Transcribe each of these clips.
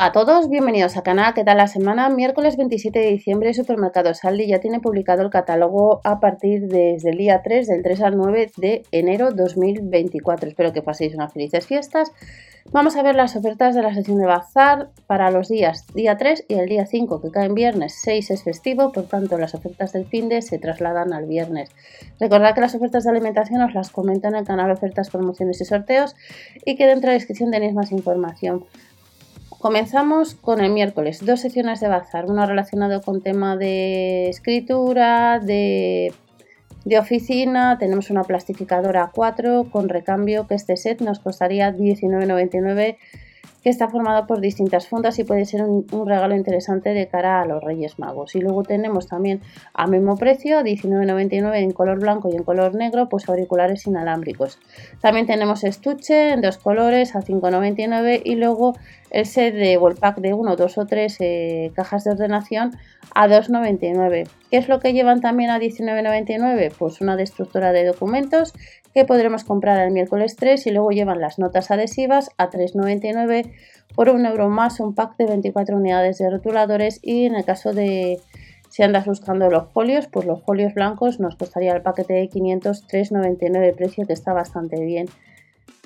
a todos, bienvenidos a canal. ¿Qué tal la semana? Miércoles 27 de diciembre, Supermercado Saldi ya tiene publicado el catálogo a partir desde el día 3, del 3 al 9 de enero 2024. Espero que paséis unas felices fiestas. Vamos a ver las ofertas de la sesión de bazar para los días día 3 y el día 5, que cae en viernes 6 es festivo, por tanto las ofertas del fin de se trasladan al viernes. Recordad que las ofertas de alimentación os las comento en el canal Ofertas, Promociones y Sorteos y que dentro de la descripción tenéis más información. Comenzamos con el miércoles, dos secciones de bazar, una relacionada con tema de escritura, de, de oficina, tenemos una plastificadora 4 con recambio que este set nos costaría 19,99 que está formado por distintas fundas y puede ser un, regalo interesante de cara a los Reyes Magos. Y luego tenemos también a mismo precio, 19,99 en color blanco y en color negro, pues auriculares inalámbricos. También tenemos estuche en dos colores a 5,99 y luego el set de Wallpack de 1, 2 o 3 eh, cajas de ordenación a 2,99. ¿Qué es lo que llevan también a 19,99? Pues una destructora de documentos que podremos comprar el miércoles 3 y luego llevan las notas adhesivas a 3,99 por un euro más un pack de 24 unidades de rotuladores y en el caso de si andas buscando los folios, pues los folios blancos nos costaría el paquete de 500 3,99 precio que está bastante bien.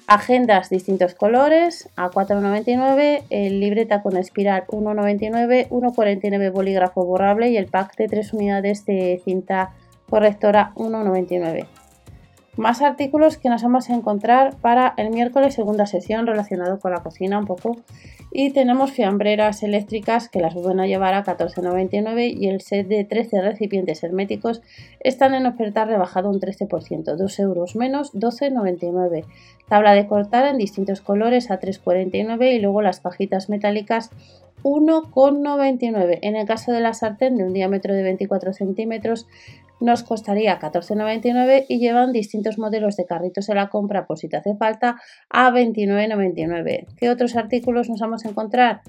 Agendas distintos colores a 4,99, el libreta con espiral 1,99, 1,49 bolígrafo borrable y el pack de 3 unidades de cinta correctora 1,99. Más artículos que nos vamos a encontrar para el miércoles segunda sesión relacionado con la cocina un poco. Y tenemos fiambreras eléctricas que las a llevar a 14,99 y el set de 13 recipientes herméticos están en oferta rebajado un 13%, 2 euros menos, 12,99. Tabla de cortar en distintos colores a 3,49 y luego las cajitas metálicas 1,99. En el caso de la sartén de un diámetro de 24 centímetros nos costaría 14,99 y llevan distintos modelos de carritos de la compra por si te hace falta a 29,99. ¿Qué otros artículos nos vamos a encontrar?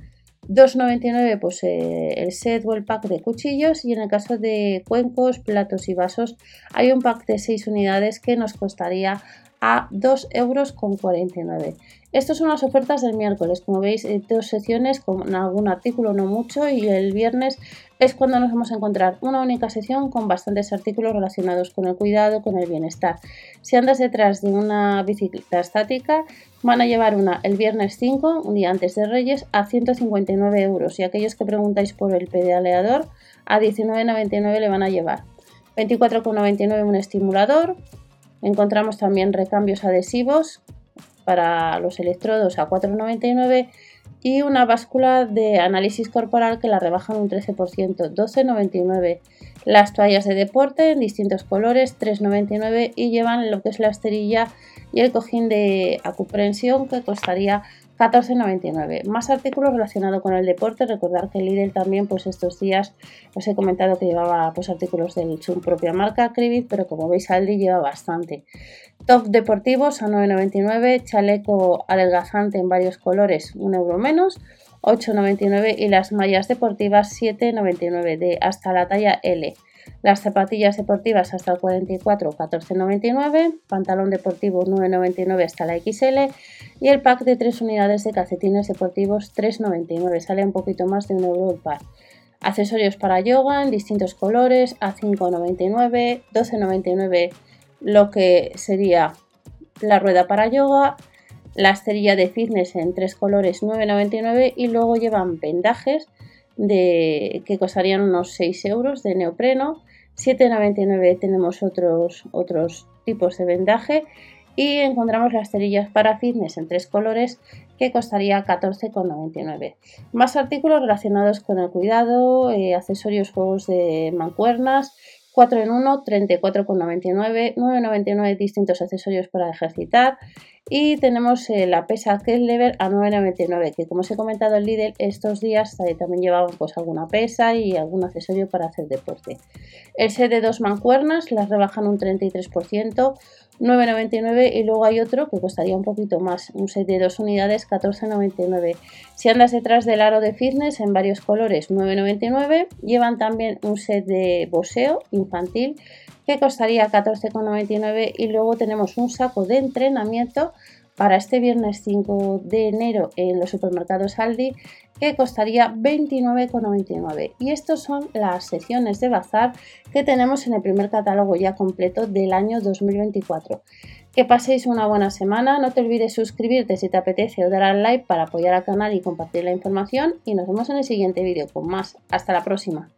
2,99 pues eh, el set o el pack de cuchillos y en el caso de cuencos, platos y vasos hay un pack de 6 unidades que nos costaría a 2,49 euros. Estas son las ofertas del miércoles, como veis, eh, dos secciones con algún artículo, no mucho, y el viernes es cuando nos vamos a encontrar una única sección con bastantes artículos relacionados con el cuidado, con el bienestar. Si andas detrás de una bicicleta estática, van a llevar una el viernes 5, un día antes de Reyes, a 159 euros, y aquellos que preguntáis por el pedaleador, a 19,99 le van a llevar. 24,99 un estimulador, encontramos también recambios adhesivos para los electrodos a 4,99 y una báscula de análisis corporal que la rebajan un 13%, 12,99. Las toallas de deporte en distintos colores, 3,99 y llevan lo que es la esterilla y el cojín de acuprensión que costaría 14,99. Más artículos relacionados con el deporte. Recordar que Lidl también, pues estos días os he comentado que llevaba pues, artículos de su propia marca, Cribit, pero como veis Aldi lleva bastante. Top deportivos a 9,99. Chaleco adelgazante en varios colores, 1 euro menos. 8,99 y las mallas deportivas 7,99 de hasta la talla L. Las zapatillas deportivas hasta el 44, 14,99. Pantalón deportivo 9,99 hasta la XL. Y el pack de 3 unidades de calcetines deportivos 3,99. Sale un poquito más de un euro el par. Accesorios para yoga en distintos colores a 5,99, 12,99 lo que sería la rueda para yoga, la esterilla de fitness en tres colores 9,99 y luego llevan vendajes de, que costarían unos 6 euros de neopreno. 7,99 tenemos otros, otros tipos de vendaje y encontramos las cerillas para fitness en tres colores que costaría 14,99. Más artículos relacionados con el cuidado, eh, accesorios, juegos de mancuernas, 4 en 1, 34,99, 9,99 distintos accesorios para ejercitar y tenemos eh, la pesa Lever a 9,99 que como os he comentado el Lidl estos días eh, también llevaban pues alguna pesa y algún accesorio para hacer deporte. El set de dos mancuernas las rebajan un 33%, 9,99 y luego hay otro que costaría un poquito más, un set de dos unidades 14,99. Si andas detrás del aro de fitness en varios colores 9,99, llevan también un set de boseo infantil que costaría 14,99 y luego tenemos un saco de entrenamiento para este viernes 5 de enero en los supermercados Aldi que costaría 29,99 y estos son las secciones de bazar que tenemos en el primer catálogo ya completo del año 2024. Que paséis una buena semana, no te olvides suscribirte si te apetece o dar al like para apoyar al canal y compartir la información y nos vemos en el siguiente vídeo con más. Hasta la próxima.